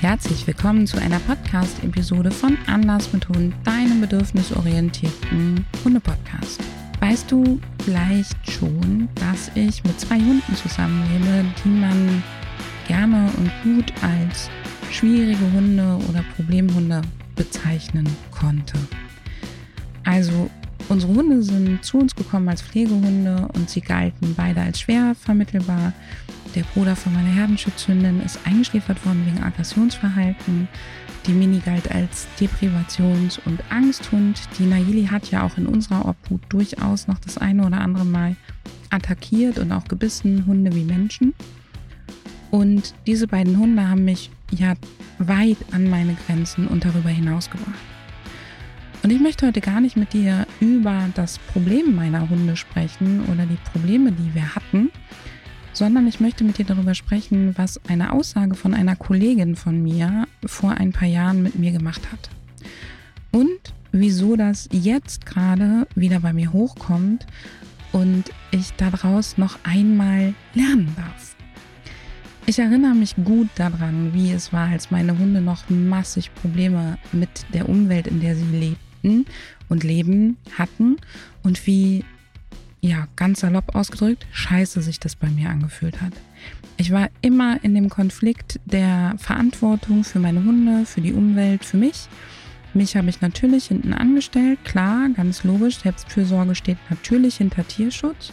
Herzlich willkommen zu einer Podcast-Episode von Anders mit Hund, deinem bedürfnisorientierten Hunde-Podcast. Weißt du vielleicht schon, dass ich mit zwei Hunden zusammenlebe, die man gerne und gut als schwierige Hunde oder Problemhunde bezeichnen konnte? Also unsere Hunde sind zu uns gekommen als Pflegehunde und sie galten beide als schwer vermittelbar der Bruder von meiner Herdenschutzhündin ist eingeschläfert worden wegen Aggressionsverhalten. Die Mini galt als Deprivations- und Angsthund. Die Naili hat ja auch in unserer Obhut durchaus noch das eine oder andere Mal attackiert und auch gebissen, Hunde wie Menschen. Und diese beiden Hunde haben mich ja weit an meine Grenzen und darüber hinaus gebracht. Und ich möchte heute gar nicht mit dir über das Problem meiner Hunde sprechen oder die Probleme, die wir hatten, sondern ich möchte mit dir darüber sprechen, was eine Aussage von einer Kollegin von mir vor ein paar Jahren mit mir gemacht hat. Und wieso das jetzt gerade wieder bei mir hochkommt und ich daraus noch einmal lernen darf. Ich erinnere mich gut daran, wie es war, als meine Hunde noch massig Probleme mit der Umwelt, in der sie lebten und leben hatten und wie ja, ganz salopp ausgedrückt, scheiße sich das bei mir angefühlt hat. Ich war immer in dem Konflikt der Verantwortung für meine Hunde, für die Umwelt, für mich. Mich habe ich natürlich hinten angestellt, klar, ganz logisch. Selbstfürsorge steht natürlich hinter Tierschutz.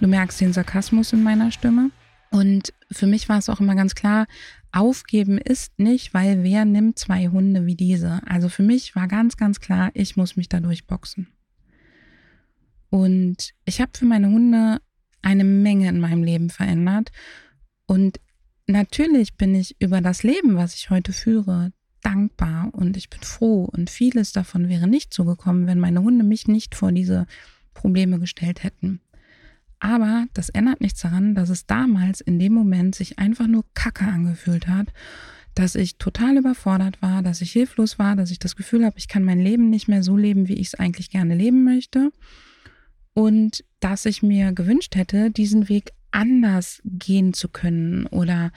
Du merkst den Sarkasmus in meiner Stimme. Und für mich war es auch immer ganz klar, aufgeben ist nicht, weil wer nimmt zwei Hunde wie diese? Also für mich war ganz, ganz klar, ich muss mich dadurch boxen. Und ich habe für meine Hunde eine Menge in meinem Leben verändert. Und natürlich bin ich über das Leben, was ich heute führe, dankbar und ich bin froh. Und vieles davon wäre nicht so gekommen, wenn meine Hunde mich nicht vor diese Probleme gestellt hätten. Aber das ändert nichts daran, dass es damals in dem Moment sich einfach nur Kacke angefühlt hat, dass ich total überfordert war, dass ich hilflos war, dass ich das Gefühl habe, ich kann mein Leben nicht mehr so leben, wie ich es eigentlich gerne leben möchte und dass ich mir gewünscht hätte, diesen Weg anders gehen zu können oder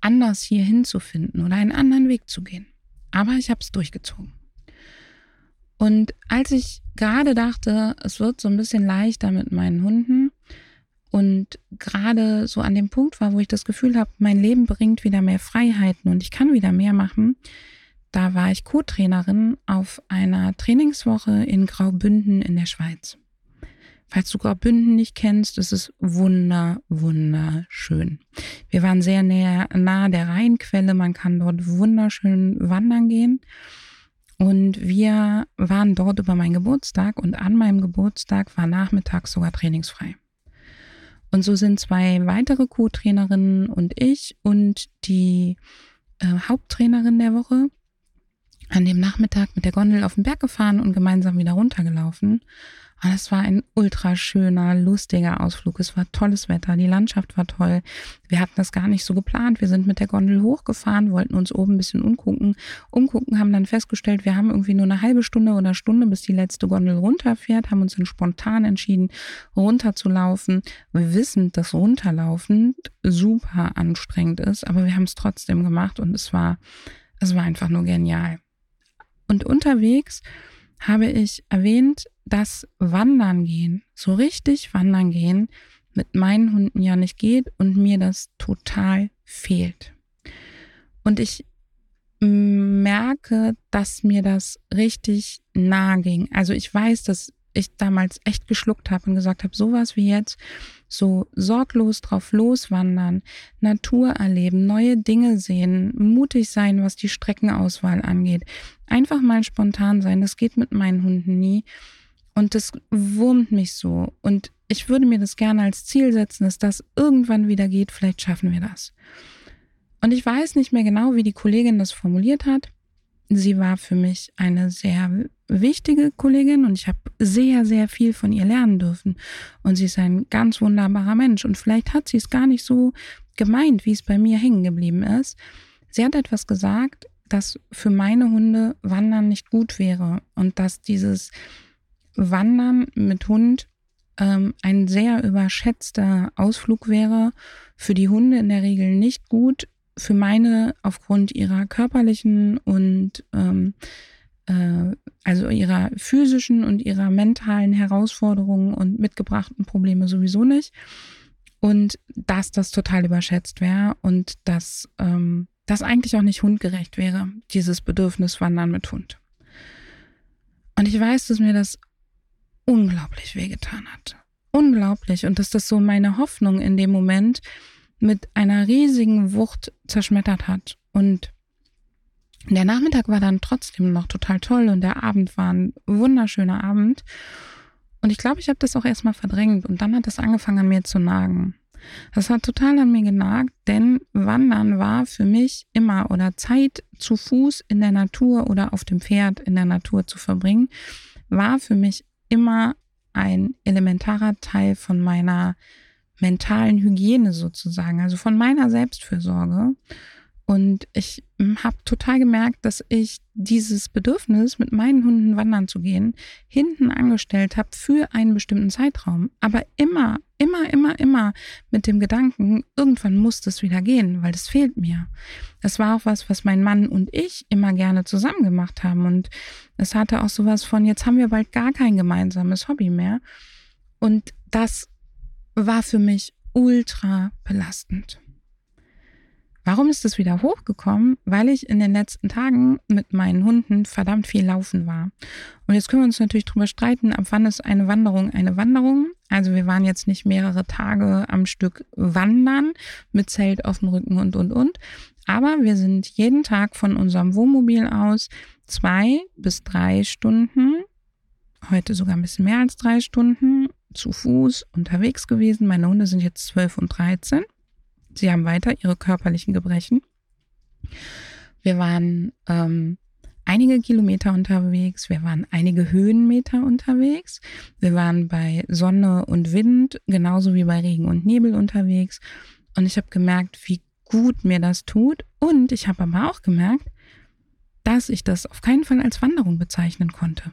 anders hier hinzufinden oder einen anderen Weg zu gehen. Aber ich habe es durchgezogen. Und als ich gerade dachte, es wird so ein bisschen leichter mit meinen Hunden und gerade so an dem Punkt war, wo ich das Gefühl habe, mein Leben bringt wieder mehr Freiheiten und ich kann wieder mehr machen, da war ich Co-Trainerin auf einer Trainingswoche in Graubünden in der Schweiz. Falls du Graubünden nicht kennst, es ist wunder, wunderschön. Wir waren sehr näher, nahe der Rheinquelle. Man kann dort wunderschön wandern gehen. Und wir waren dort über meinen Geburtstag und an meinem Geburtstag war nachmittags sogar trainingsfrei. Und so sind zwei weitere Co-Trainerinnen und ich und die äh, Haupttrainerin der Woche an dem Nachmittag mit der Gondel auf den Berg gefahren und gemeinsam wieder runtergelaufen. Es war ein ultra schöner, lustiger Ausflug. Es war tolles Wetter, die Landschaft war toll. Wir hatten das gar nicht so geplant. Wir sind mit der Gondel hochgefahren, wollten uns oben ein bisschen umgucken. Umgucken, haben dann festgestellt, wir haben irgendwie nur eine halbe Stunde oder Stunde, bis die letzte Gondel runterfährt, haben uns dann spontan entschieden, runterzulaufen. Wir wissen, dass runterlaufen super anstrengend ist, aber wir haben es trotzdem gemacht und es war, es war einfach nur genial. Und unterwegs habe ich erwähnt, dass Wandern gehen, so richtig Wandern gehen, mit meinen Hunden ja nicht geht und mir das total fehlt. Und ich merke, dass mir das richtig nahe ging. Also ich weiß, dass ich damals echt geschluckt habe und gesagt habe, sowas wie jetzt, so sorglos drauf loswandern, Natur erleben, neue Dinge sehen, mutig sein, was die Streckenauswahl angeht. Einfach mal spontan sein, das geht mit meinen Hunden nie. Und das wurmt mich so. Und ich würde mir das gerne als Ziel setzen, dass das irgendwann wieder geht. Vielleicht schaffen wir das. Und ich weiß nicht mehr genau, wie die Kollegin das formuliert hat. Sie war für mich eine sehr wichtige Kollegin und ich habe sehr, sehr viel von ihr lernen dürfen. Und sie ist ein ganz wunderbarer Mensch. Und vielleicht hat sie es gar nicht so gemeint, wie es bei mir hängen geblieben ist. Sie hat etwas gesagt, dass für meine Hunde Wandern nicht gut wäre und dass dieses Wandern mit Hund ähm, ein sehr überschätzter Ausflug wäre. Für die Hunde in der Regel nicht gut, für meine aufgrund ihrer körperlichen und ähm, äh, also ihrer physischen und ihrer mentalen Herausforderungen und mitgebrachten Probleme sowieso nicht. Und dass das total überschätzt wäre und dass ähm, das eigentlich auch nicht hundgerecht wäre, dieses Bedürfnis Wandern mit Hund. Und ich weiß, dass mir das unglaublich wehgetan hat. Unglaublich. Und dass das so meine Hoffnung in dem Moment mit einer riesigen Wucht zerschmettert hat. Und der Nachmittag war dann trotzdem noch total toll und der Abend war ein wunderschöner Abend. Und ich glaube, ich habe das auch erstmal verdrängt und dann hat das angefangen an mir zu nagen. Das hat total an mir genagt, denn Wandern war für mich immer oder Zeit zu Fuß in der Natur oder auf dem Pferd in der Natur zu verbringen, war für mich immer ein elementarer Teil von meiner mentalen Hygiene sozusagen, also von meiner Selbstfürsorge. Und ich hm, habe total gemerkt, dass ich dieses Bedürfnis, mit meinen Hunden wandern zu gehen, hinten angestellt habe für einen bestimmten Zeitraum. Aber immer, immer, immer, immer mit dem Gedanken, irgendwann muss das wieder gehen, weil das fehlt mir. Das war auch was, was mein Mann und ich immer gerne zusammen gemacht haben. Und es hatte auch sowas von, jetzt haben wir bald gar kein gemeinsames Hobby mehr. Und das war für mich ultra belastend. Warum ist das wieder hochgekommen? Weil ich in den letzten Tagen mit meinen Hunden verdammt viel laufen war. Und jetzt können wir uns natürlich drüber streiten, ab wann ist eine Wanderung eine Wanderung. Also wir waren jetzt nicht mehrere Tage am Stück wandern mit Zelt auf dem Rücken und, und, und. Aber wir sind jeden Tag von unserem Wohnmobil aus zwei bis drei Stunden, heute sogar ein bisschen mehr als drei Stunden, zu Fuß unterwegs gewesen. Meine Hunde sind jetzt zwölf und dreizehn. Sie haben weiter ihre körperlichen Gebrechen. Wir waren ähm, einige Kilometer unterwegs, wir waren einige Höhenmeter unterwegs, wir waren bei Sonne und Wind, genauso wie bei Regen und Nebel unterwegs. Und ich habe gemerkt, wie gut mir das tut. Und ich habe aber auch gemerkt, dass ich das auf keinen Fall als Wanderung bezeichnen konnte.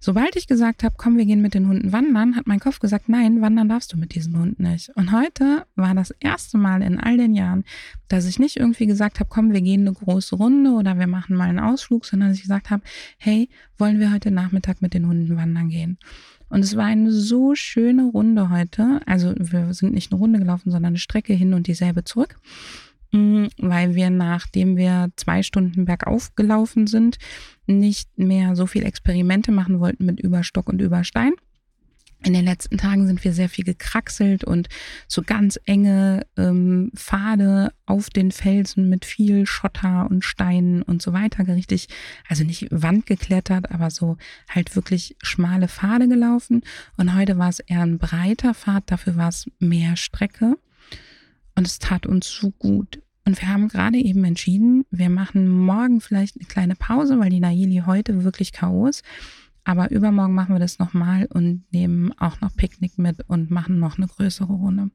Sobald ich gesagt habe, komm, wir gehen mit den Hunden wandern, hat mein Kopf gesagt, nein, wandern darfst du mit diesen Hunden nicht. Und heute war das erste Mal in all den Jahren, dass ich nicht irgendwie gesagt habe, komm, wir gehen eine große Runde oder wir machen mal einen Ausflug, sondern dass ich gesagt habe, hey, wollen wir heute Nachmittag mit den Hunden wandern gehen? Und es war eine so schöne Runde heute. Also wir sind nicht eine Runde gelaufen, sondern eine Strecke hin und dieselbe zurück. Mm, weil wir, nachdem wir zwei Stunden bergauf gelaufen sind, nicht mehr so viel Experimente machen wollten mit Überstock und Überstein. In den letzten Tagen sind wir sehr viel gekraxelt und so ganz enge ähm, Pfade auf den Felsen mit viel Schotter und Steinen und so weiter richtig, also nicht Wand geklettert, aber so halt wirklich schmale Pfade gelaufen. Und heute war es eher ein breiter Pfad, dafür war es mehr Strecke. Und es tat uns so gut. Und wir haben gerade eben entschieden, wir machen morgen vielleicht eine kleine Pause, weil die Naili heute wirklich Chaos. Aber übermorgen machen wir das nochmal und nehmen auch noch Picknick mit und machen noch eine größere Runde.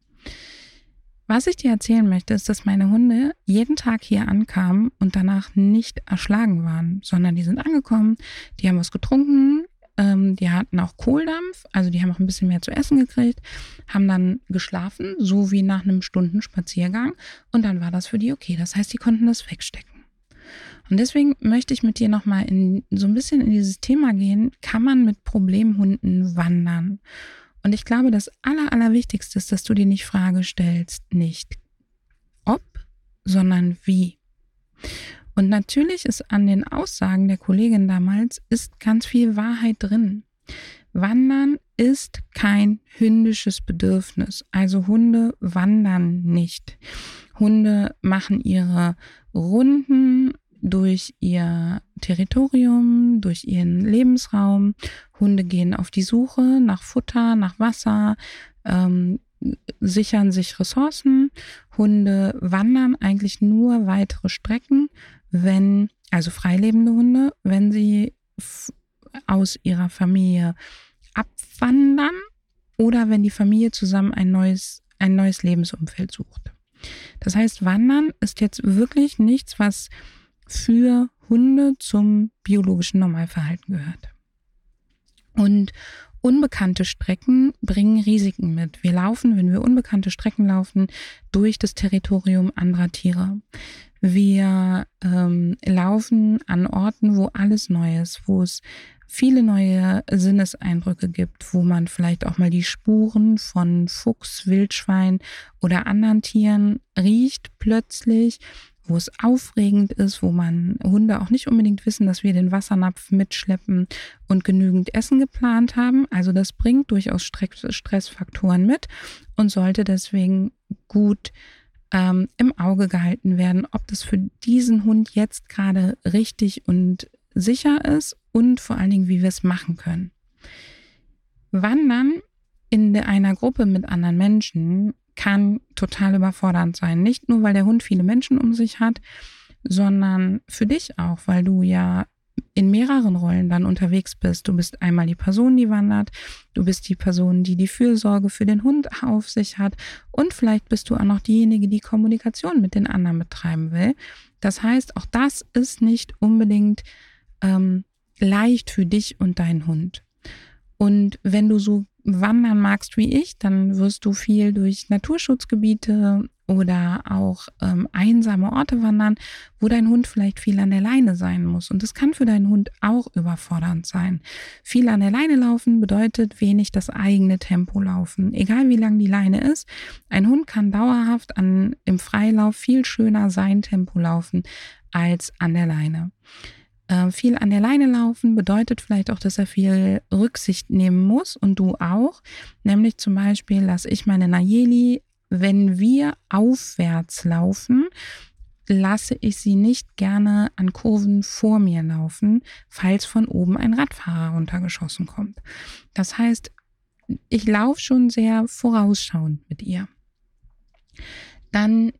Was ich dir erzählen möchte, ist, dass meine Hunde jeden Tag hier ankamen und danach nicht erschlagen waren, sondern die sind angekommen, die haben was getrunken, ähm, die hatten auch Kohldampf, also die haben auch ein bisschen mehr zu essen gekriegt, haben dann geschlafen, so wie nach einem Stundenspaziergang. Und dann war das für die okay. Das heißt, die konnten das wegstecken. Und deswegen möchte ich mit dir nochmal so ein bisschen in dieses Thema gehen. Kann man mit Problemhunden wandern? Und ich glaube, das Aller, Allerwichtigste ist, dass du dir nicht Frage stellst, nicht ob, sondern wie. Und natürlich ist an den Aussagen der Kollegin damals ist ganz viel Wahrheit drin. Wandern ist kein hündisches Bedürfnis. Also Hunde wandern nicht. Hunde machen ihre Runden durch ihr Territorium, durch ihren Lebensraum. Hunde gehen auf die Suche nach Futter, nach Wasser, ähm, sichern sich Ressourcen. Hunde wandern eigentlich nur weitere Strecken wenn, also freilebende Hunde, wenn sie aus ihrer Familie abwandern oder wenn die Familie zusammen ein neues, ein neues Lebensumfeld sucht. Das heißt, Wandern ist jetzt wirklich nichts, was für Hunde zum biologischen Normalverhalten gehört. Und Unbekannte Strecken bringen Risiken mit. Wir laufen, wenn wir unbekannte Strecken laufen, durch das Territorium anderer Tiere. Wir ähm, laufen an Orten, wo alles neu ist, wo es viele neue Sinneseindrücke gibt, wo man vielleicht auch mal die Spuren von Fuchs, Wildschwein oder anderen Tieren riecht plötzlich, wo es aufregend ist, wo man Hunde auch nicht unbedingt wissen, dass wir den Wassernapf mitschleppen und genügend Essen geplant haben. Also das bringt durchaus Stressfaktoren mit und sollte deswegen gut ähm, im Auge gehalten werden, ob das für diesen Hund jetzt gerade richtig und sicher ist und vor allen Dingen, wie wir es machen können. Wandern in einer Gruppe mit anderen Menschen kann total überfordernd sein. Nicht nur, weil der Hund viele Menschen um sich hat, sondern für dich auch, weil du ja in mehreren Rollen dann unterwegs bist. Du bist einmal die Person, die wandert, du bist die Person, die die Fürsorge für den Hund auf sich hat und vielleicht bist du auch noch diejenige, die Kommunikation mit den anderen betreiben will. Das heißt, auch das ist nicht unbedingt ähm, leicht für dich und deinen Hund. Und wenn du so wandern magst wie ich, dann wirst du viel durch Naturschutzgebiete oder auch ähm, einsame Orte wandern, wo dein Hund vielleicht viel an der Leine sein muss. Und das kann für deinen Hund auch überfordernd sein. Viel an der Leine laufen bedeutet wenig das eigene Tempo laufen. Egal wie lang die Leine ist, ein Hund kann dauerhaft an, im Freilauf viel schöner sein Tempo laufen als an der Leine. Äh, viel an der Leine laufen bedeutet vielleicht auch, dass er viel Rücksicht nehmen muss und du auch. Nämlich zum Beispiel lasse ich meine Nayeli, wenn wir aufwärts laufen, lasse ich sie nicht gerne an Kurven vor mir laufen, falls von oben ein Radfahrer runtergeschossen kommt. Das heißt, ich laufe schon sehr vorausschauend mit ihr. Dann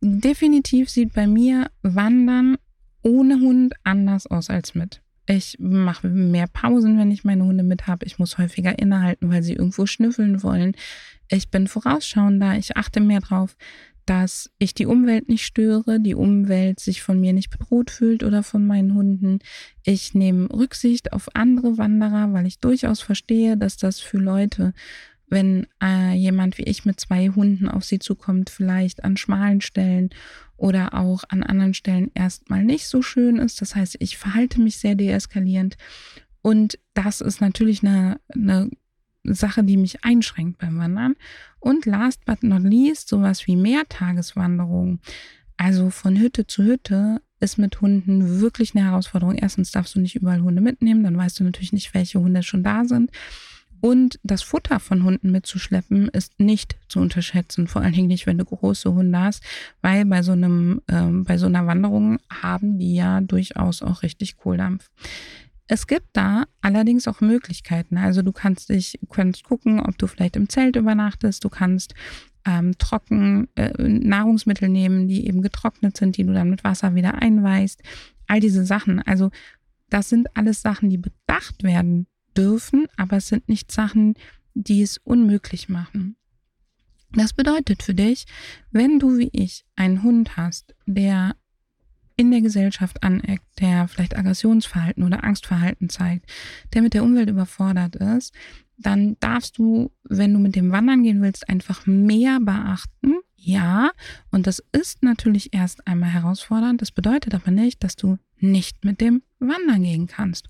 definitiv sieht bei mir Wandern ohne Hund anders aus als mit. Ich mache mehr Pausen, wenn ich meine Hunde mit habe. Ich muss häufiger innehalten, weil sie irgendwo schnüffeln wollen. Ich bin vorausschauender. Ich achte mehr drauf, dass ich die Umwelt nicht störe, die Umwelt sich von mir nicht bedroht fühlt oder von meinen Hunden. Ich nehme Rücksicht auf andere Wanderer, weil ich durchaus verstehe, dass das für Leute wenn äh, jemand wie ich mit zwei Hunden auf sie zukommt, vielleicht an schmalen Stellen oder auch an anderen Stellen erstmal nicht so schön ist. Das heißt, ich verhalte mich sehr deeskalierend. Und das ist natürlich eine, eine Sache, die mich einschränkt beim Wandern. Und last but not least, sowas wie Mehrtageswanderungen. Also von Hütte zu Hütte ist mit Hunden wirklich eine Herausforderung. Erstens darfst du nicht überall Hunde mitnehmen, dann weißt du natürlich nicht, welche Hunde schon da sind. Und das Futter von Hunden mitzuschleppen ist nicht zu unterschätzen, vor allen Dingen nicht, wenn du große Hunde hast, weil bei so einem, ähm, bei so einer Wanderung haben die ja durchaus auch richtig Kohldampf. Es gibt da allerdings auch Möglichkeiten. Also du kannst dich, kannst gucken, ob du vielleicht im Zelt übernachtest. Du kannst ähm, trocken äh, Nahrungsmittel nehmen, die eben getrocknet sind, die du dann mit Wasser wieder einweist. All diese Sachen. Also das sind alles Sachen, die bedacht werden dürfen, aber es sind nicht Sachen, die es unmöglich machen. Das bedeutet für dich, wenn du wie ich einen Hund hast, der in der Gesellschaft aneckt, der vielleicht Aggressionsverhalten oder Angstverhalten zeigt, der mit der Umwelt überfordert ist, dann darfst du, wenn du mit dem Wandern gehen willst, einfach mehr beachten. Ja, und das ist natürlich erst einmal herausfordernd. Das bedeutet aber nicht, dass du nicht mit dem Wandern gehen kannst.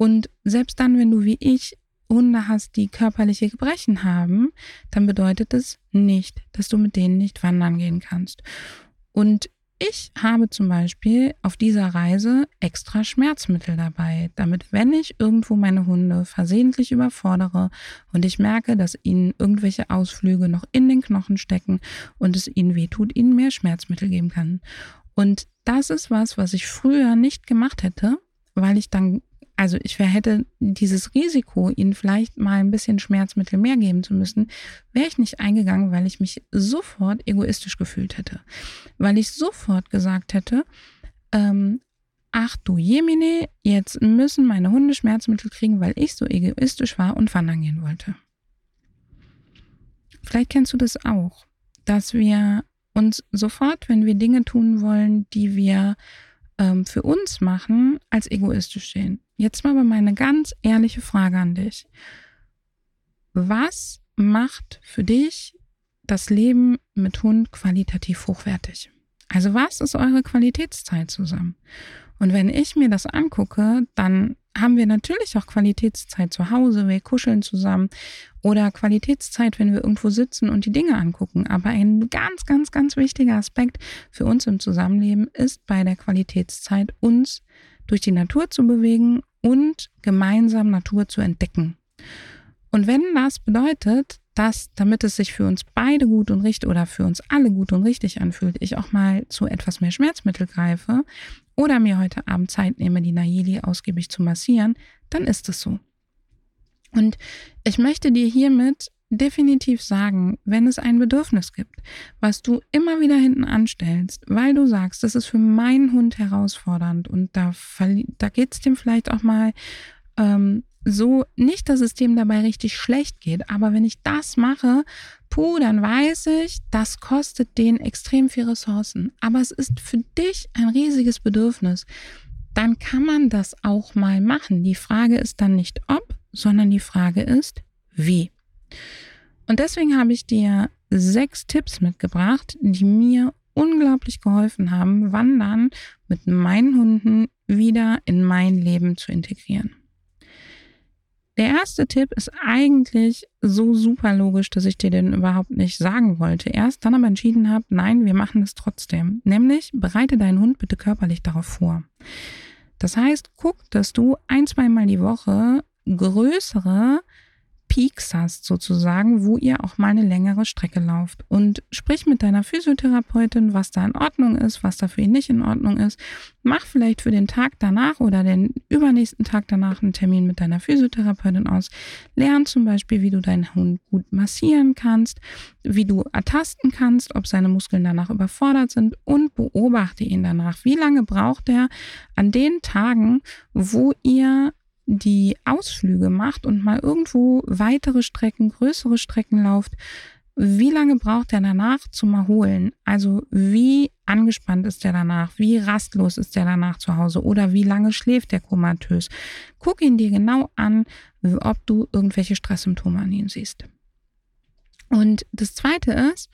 Und selbst dann, wenn du wie ich Hunde hast, die körperliche Gebrechen haben, dann bedeutet es nicht, dass du mit denen nicht wandern gehen kannst. Und ich habe zum Beispiel auf dieser Reise extra Schmerzmittel dabei, damit wenn ich irgendwo meine Hunde versehentlich überfordere und ich merke, dass ihnen irgendwelche Ausflüge noch in den Knochen stecken und es ihnen wehtut, ihnen mehr Schmerzmittel geben kann. Und das ist was, was ich früher nicht gemacht hätte, weil ich dann also ich hätte dieses Risiko, ihnen vielleicht mal ein bisschen Schmerzmittel mehr geben zu müssen, wäre ich nicht eingegangen, weil ich mich sofort egoistisch gefühlt hätte. Weil ich sofort gesagt hätte, ähm, ach du Jemine, jetzt müssen meine Hunde Schmerzmittel kriegen, weil ich so egoistisch war und wandern gehen wollte. Vielleicht kennst du das auch, dass wir uns sofort, wenn wir Dinge tun wollen, die wir ähm, für uns machen, als egoistisch sehen. Jetzt mal aber meine ganz ehrliche Frage an dich. was macht für dich das Leben mit Hund qualitativ hochwertig? Also was ist eure Qualitätszeit zusammen? Und wenn ich mir das angucke, dann haben wir natürlich auch Qualitätszeit zu Hause, wir kuscheln zusammen oder Qualitätszeit, wenn wir irgendwo sitzen und die Dinge angucken. Aber ein ganz, ganz, ganz wichtiger Aspekt für uns im Zusammenleben ist bei der Qualitätszeit, uns durch die Natur zu bewegen und gemeinsam Natur zu entdecken. Und wenn das bedeutet, dass, damit es sich für uns beide gut und richtig oder für uns alle gut und richtig anfühlt, ich auch mal zu etwas mehr Schmerzmittel greife oder mir heute Abend Zeit nehme, die Nayeli ausgiebig zu massieren, dann ist es so. Und ich möchte dir hiermit definitiv sagen, wenn es ein Bedürfnis gibt, was du immer wieder hinten anstellst, weil du sagst, das ist für meinen Hund herausfordernd und da, da geht es dem vielleicht auch mal ähm, so, nicht, dass es dem dabei richtig schlecht geht, aber wenn ich das mache, puh, dann weiß ich, das kostet den extrem viel Ressourcen. Aber es ist für dich ein riesiges Bedürfnis. Dann kann man das auch mal machen. Die Frage ist dann nicht ob, sondern die Frage ist wie. Und deswegen habe ich dir sechs Tipps mitgebracht, die mir unglaublich geholfen haben, Wandern mit meinen Hunden wieder in mein Leben zu integrieren. Der erste Tipp ist eigentlich so super logisch, dass ich dir den überhaupt nicht sagen wollte. Erst dann aber entschieden habe, nein, wir machen es trotzdem. Nämlich bereite deinen Hund bitte körperlich darauf vor. Das heißt, guck, dass du ein, zweimal die Woche größere Peaks hast sozusagen, wo ihr auch mal eine längere Strecke lauft. Und sprich mit deiner Physiotherapeutin, was da in Ordnung ist, was da für ihn nicht in Ordnung ist. Mach vielleicht für den Tag danach oder den übernächsten Tag danach einen Termin mit deiner Physiotherapeutin aus. Lern zum Beispiel, wie du deinen Hund gut massieren kannst, wie du ertasten kannst, ob seine Muskeln danach überfordert sind und beobachte ihn danach. Wie lange braucht er an den Tagen, wo ihr die Ausflüge macht und mal irgendwo weitere Strecken, größere Strecken lauft, wie lange braucht er danach zum Erholen? Also wie angespannt ist er danach? Wie rastlos ist er danach zu Hause? Oder wie lange schläft er komatös? Guck ihn dir genau an, ob du irgendwelche Stresssymptome an ihm siehst. Und das Zweite ist,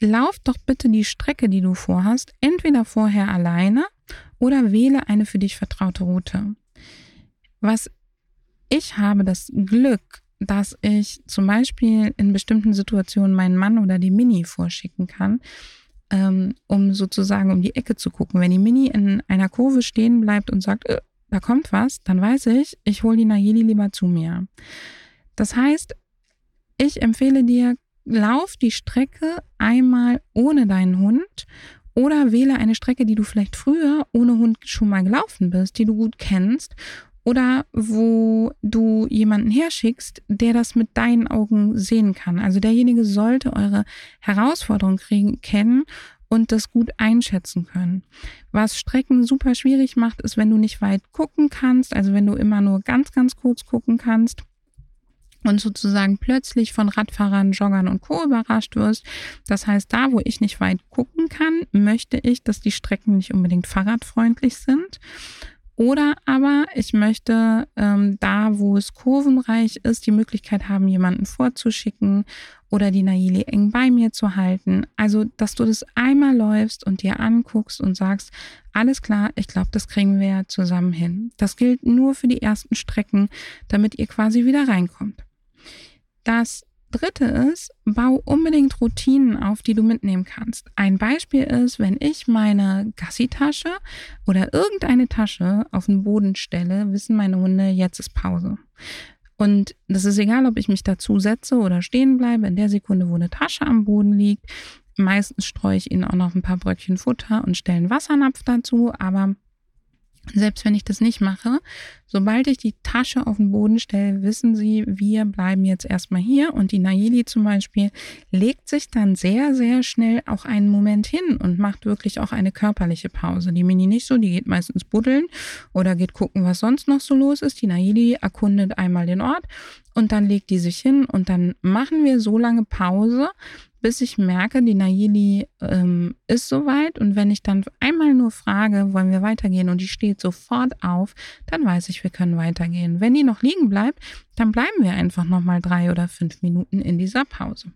lauf doch bitte die Strecke, die du vorhast, entweder vorher alleine oder wähle eine für dich vertraute Route. Was ich habe das Glück, dass ich zum Beispiel in bestimmten Situationen meinen Mann oder die Mini vorschicken kann, ähm, um sozusagen um die Ecke zu gucken. Wenn die Mini in einer Kurve stehen bleibt und sagt, äh, da kommt was, dann weiß ich, ich hole die Nayeli lieber zu mir. Das heißt, ich empfehle dir, lauf die Strecke einmal ohne deinen Hund oder wähle eine Strecke, die du vielleicht früher ohne Hund schon mal gelaufen bist, die du gut kennst oder wo du jemanden herschickst, der das mit deinen Augen sehen kann. Also derjenige sollte eure Herausforderung kennen und das gut einschätzen können. Was Strecken super schwierig macht, ist, wenn du nicht weit gucken kannst, also wenn du immer nur ganz, ganz kurz gucken kannst und sozusagen plötzlich von Radfahrern, Joggern und Co. überrascht wirst. Das heißt, da, wo ich nicht weit gucken kann, möchte ich, dass die Strecken nicht unbedingt fahrradfreundlich sind. Oder aber ich möchte ähm, da, wo es kurvenreich ist, die Möglichkeit haben, jemanden vorzuschicken oder die Naili eng bei mir zu halten. Also, dass du das einmal läufst und dir anguckst und sagst, alles klar, ich glaube, das kriegen wir zusammen hin. Das gilt nur für die ersten Strecken, damit ihr quasi wieder reinkommt. Das dritte ist, bau unbedingt Routinen auf, die du mitnehmen kannst. Ein Beispiel ist, wenn ich meine Gassi-Tasche oder irgendeine Tasche auf den Boden stelle, wissen meine Hunde, jetzt ist Pause. Und das ist egal, ob ich mich dazu setze oder stehen bleibe. In der Sekunde, wo eine Tasche am Boden liegt, meistens streue ich ihnen auch noch ein paar Bröckchen Futter und stelle einen Wassernapf dazu, aber selbst wenn ich das nicht mache, sobald ich die Tasche auf den Boden stelle, wissen sie, wir bleiben jetzt erstmal hier. Und die Nayeli zum Beispiel legt sich dann sehr, sehr schnell auch einen Moment hin und macht wirklich auch eine körperliche Pause. Die Mini nicht so, die geht meistens buddeln oder geht gucken, was sonst noch so los ist. Die Nayeli erkundet einmal den Ort und dann legt die sich hin und dann machen wir so lange Pause, bis ich merke, die Nayeli ähm, ist soweit. Und wenn ich dann einmal nur frage, wollen wir weitergehen und die steht sofort auf, dann weiß ich, wir können weitergehen. Wenn die noch liegen bleibt, dann bleiben wir einfach nochmal drei oder fünf Minuten in dieser Pause.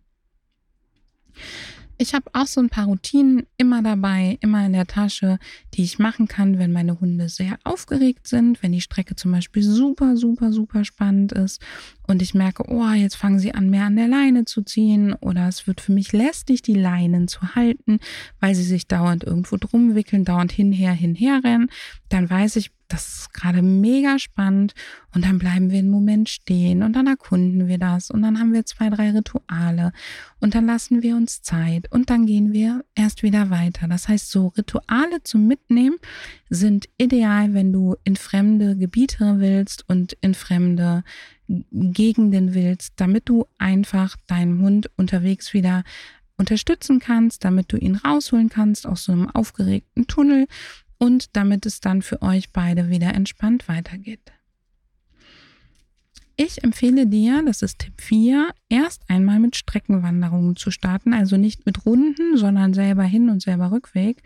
Ich habe auch so ein paar Routinen immer dabei, immer in der Tasche, die ich machen kann, wenn meine Hunde sehr aufgeregt sind, wenn die Strecke zum Beispiel super, super, super spannend ist und ich merke, oh, jetzt fangen sie an, mehr an der Leine zu ziehen oder es wird für mich lästig, die Leinen zu halten, weil sie sich dauernd irgendwo drum wickeln, dauernd hinher, hinher rennen, dann weiß ich, das ist gerade mega spannend. Und dann bleiben wir einen Moment stehen und dann erkunden wir das und dann haben wir zwei, drei Rituale. Und dann lassen wir uns Zeit und dann gehen wir erst wieder weiter. Das heißt, so Rituale zum Mitnehmen sind ideal, wenn du in fremde Gebiete willst und in fremde Gegenden willst, damit du einfach deinen Hund unterwegs wieder unterstützen kannst, damit du ihn rausholen kannst aus so einem aufgeregten Tunnel und damit es dann für euch beide wieder entspannt weitergeht. Ich empfehle dir, das ist Tipp 4, erst einmal mit Streckenwanderungen zu starten, also nicht mit Runden, sondern selber hin und selber Rückweg,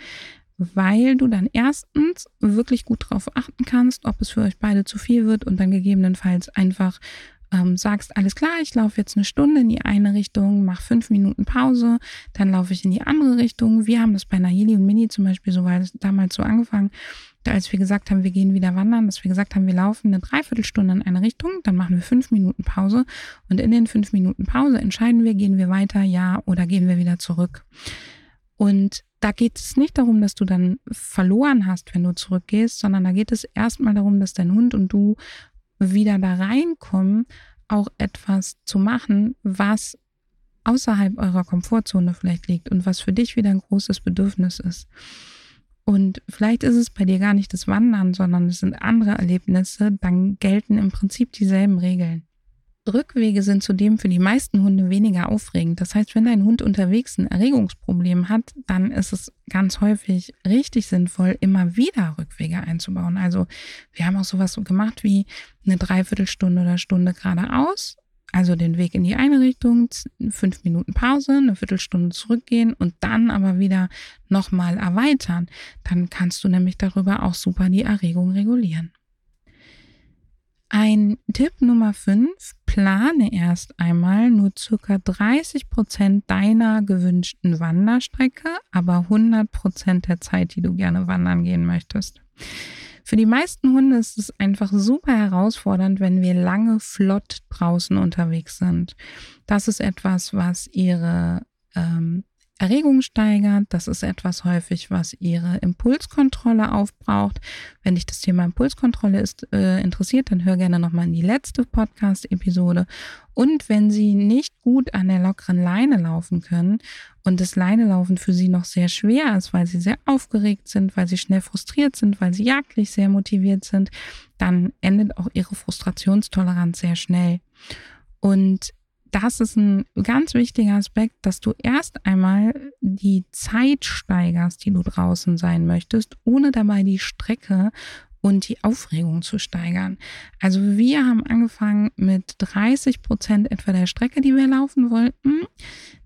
weil du dann erstens wirklich gut darauf achten kannst, ob es für euch beide zu viel wird und dann gegebenenfalls einfach ähm, sagst, alles klar, ich laufe jetzt eine Stunde in die eine Richtung, mach fünf Minuten Pause, dann laufe ich in die andere Richtung. Wir haben das bei Nahili und Mini zum Beispiel so weil damals so angefangen, als wir gesagt haben, wir gehen wieder wandern, dass wir gesagt haben, wir laufen eine Dreiviertelstunde in eine Richtung, dann machen wir fünf Minuten Pause und in den fünf Minuten Pause entscheiden wir, gehen wir weiter, ja oder gehen wir wieder zurück. Und da geht es nicht darum, dass du dann verloren hast, wenn du zurückgehst, sondern da geht es erstmal darum, dass dein Hund und du wieder da reinkommen, auch etwas zu machen, was außerhalb eurer Komfortzone vielleicht liegt und was für dich wieder ein großes Bedürfnis ist. Und vielleicht ist es bei dir gar nicht das Wandern, sondern es sind andere Erlebnisse, dann gelten im Prinzip dieselben Regeln. Rückwege sind zudem für die meisten Hunde weniger aufregend. Das heißt, wenn dein Hund unterwegs ein Erregungsproblem hat, dann ist es ganz häufig richtig sinnvoll, immer wieder Rückwege einzubauen. Also wir haben auch sowas gemacht wie eine Dreiviertelstunde oder Stunde geradeaus, also den Weg in die eine Richtung, fünf Minuten Pause, eine Viertelstunde zurückgehen und dann aber wieder nochmal erweitern. Dann kannst du nämlich darüber auch super die Erregung regulieren. Ein Tipp Nummer 5, plane erst einmal nur circa 30 Prozent deiner gewünschten Wanderstrecke, aber 100 Prozent der Zeit, die du gerne wandern gehen möchtest. Für die meisten Hunde ist es einfach super herausfordernd, wenn wir lange flott draußen unterwegs sind. Das ist etwas, was ihre ähm, Erregung steigert. Das ist etwas häufig, was ihre Impulskontrolle aufbraucht. Wenn dich das Thema Impulskontrolle ist, äh, interessiert, dann hör gerne nochmal in die letzte Podcast-Episode. Und wenn sie nicht gut an der lockeren Leine laufen können und das Leinelaufen für sie noch sehr schwer ist, weil sie sehr aufgeregt sind, weil sie schnell frustriert sind, weil sie jagdlich sehr motiviert sind, dann endet auch ihre Frustrationstoleranz sehr schnell. Und das ist ein ganz wichtiger Aspekt, dass du erst einmal die Zeit steigerst, die du draußen sein möchtest, ohne dabei die Strecke und die Aufregung zu steigern. Also wir haben angefangen mit 30 Prozent etwa der Strecke, die wir laufen wollten.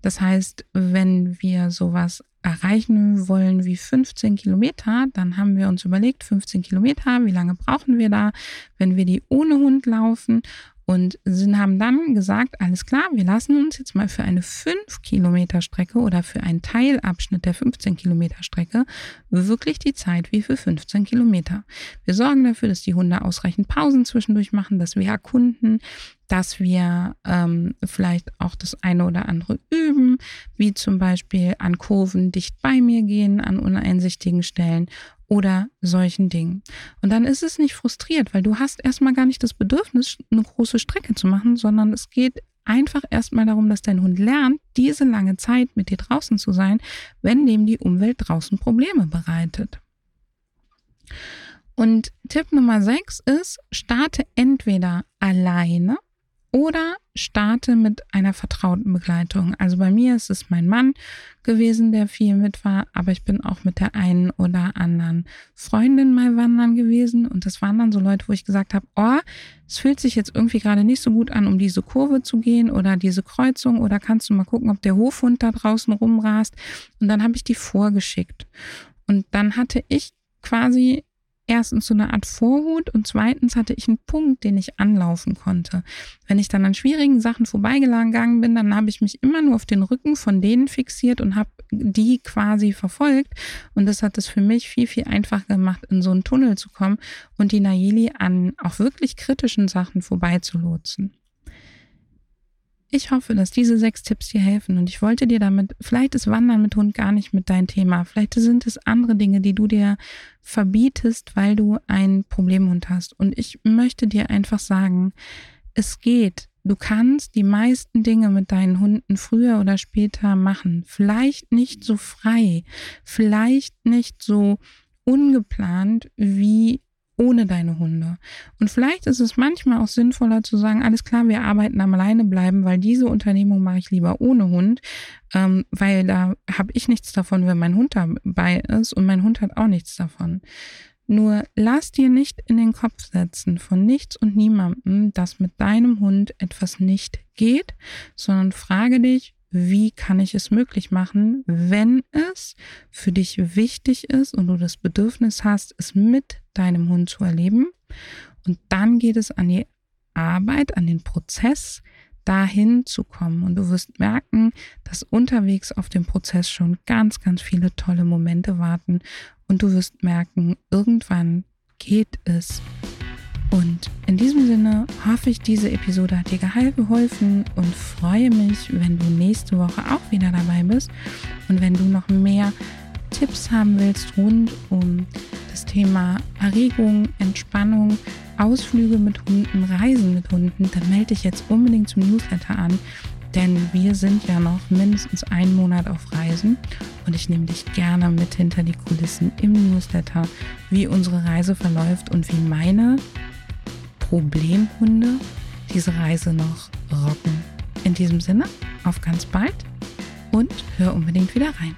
Das heißt, wenn wir sowas erreichen wollen wie 15 Kilometer, dann haben wir uns überlegt, 15 Kilometer, wie lange brauchen wir da, wenn wir die ohne Hund laufen und sie haben dann gesagt, alles klar, wir lassen uns jetzt mal für eine 5 Kilometer Strecke oder für einen Teilabschnitt der 15 Kilometer Strecke wirklich die Zeit wie für 15 Kilometer. Wir sorgen dafür, dass die Hunde ausreichend Pausen zwischendurch machen, dass wir erkunden, dass wir ähm, vielleicht auch das eine oder andere üben, wie zum Beispiel an Kurven dicht bei mir gehen, an uneinsichtigen Stellen oder solchen Dingen. Und dann ist es nicht frustriert, weil du hast erstmal gar nicht das Bedürfnis, eine große Strecke zu machen, sondern es geht einfach erstmal darum, dass dein Hund lernt, diese lange Zeit mit dir draußen zu sein, wenn dem die Umwelt draußen Probleme bereitet. Und Tipp Nummer 6 ist, starte entweder alleine oder starte mit einer vertrauten Begleitung. Also bei mir ist es mein Mann gewesen, der viel mit war, aber ich bin auch mit der einen oder anderen Freundin mal wandern gewesen und das waren dann so Leute, wo ich gesagt habe, oh, es fühlt sich jetzt irgendwie gerade nicht so gut an, um diese Kurve zu gehen oder diese Kreuzung oder kannst du mal gucken, ob der Hofhund da draußen rumrast und dann habe ich die vorgeschickt. Und dann hatte ich quasi erstens so eine Art Vorhut und zweitens hatte ich einen Punkt, den ich anlaufen konnte. Wenn ich dann an schwierigen Sachen vorbeigegangen bin, dann habe ich mich immer nur auf den Rücken von denen fixiert und habe die quasi verfolgt. Und das hat es für mich viel, viel einfacher gemacht, in so einen Tunnel zu kommen und die Nayeli an auch wirklich kritischen Sachen vorbeizulotsen. Ich hoffe, dass diese sechs Tipps dir helfen und ich wollte dir damit, vielleicht ist Wandern mit Hund gar nicht mit dein Thema, vielleicht sind es andere Dinge, die du dir verbietest, weil du einen Problemhund hast. Und ich möchte dir einfach sagen, es geht. Du kannst die meisten Dinge mit deinen Hunden früher oder später machen. Vielleicht nicht so frei, vielleicht nicht so ungeplant, wie ohne deine Hunde. Und vielleicht ist es manchmal auch sinnvoller zu sagen, alles klar, wir arbeiten am alleine bleiben, weil diese Unternehmung mache ich lieber ohne Hund, ähm, weil da habe ich nichts davon, wenn mein Hund dabei ist und mein Hund hat auch nichts davon. Nur lass dir nicht in den Kopf setzen von nichts und niemandem, dass mit deinem Hund etwas nicht geht, sondern frage dich, wie kann ich es möglich machen, wenn es für dich wichtig ist und du das Bedürfnis hast, es mit deinem Hund zu erleben. Und dann geht es an die Arbeit, an den Prozess, dahin zu kommen. Und du wirst merken, dass unterwegs auf dem Prozess schon ganz, ganz viele tolle Momente warten. Und du wirst merken, irgendwann geht es und diesem Sinne hoffe ich, diese Episode hat dir geholfen und freue mich, wenn du nächste Woche auch wieder dabei bist. Und wenn du noch mehr Tipps haben willst rund um das Thema Erregung, Entspannung, Ausflüge mit Hunden, Reisen mit Hunden, dann melde dich jetzt unbedingt zum Newsletter an. Denn wir sind ja noch mindestens einen Monat auf Reisen und ich nehme dich gerne mit hinter die Kulissen im Newsletter, wie unsere Reise verläuft und wie meine Problemhunde diese Reise noch rocken. In diesem Sinne, auf ganz bald und hör unbedingt wieder rein.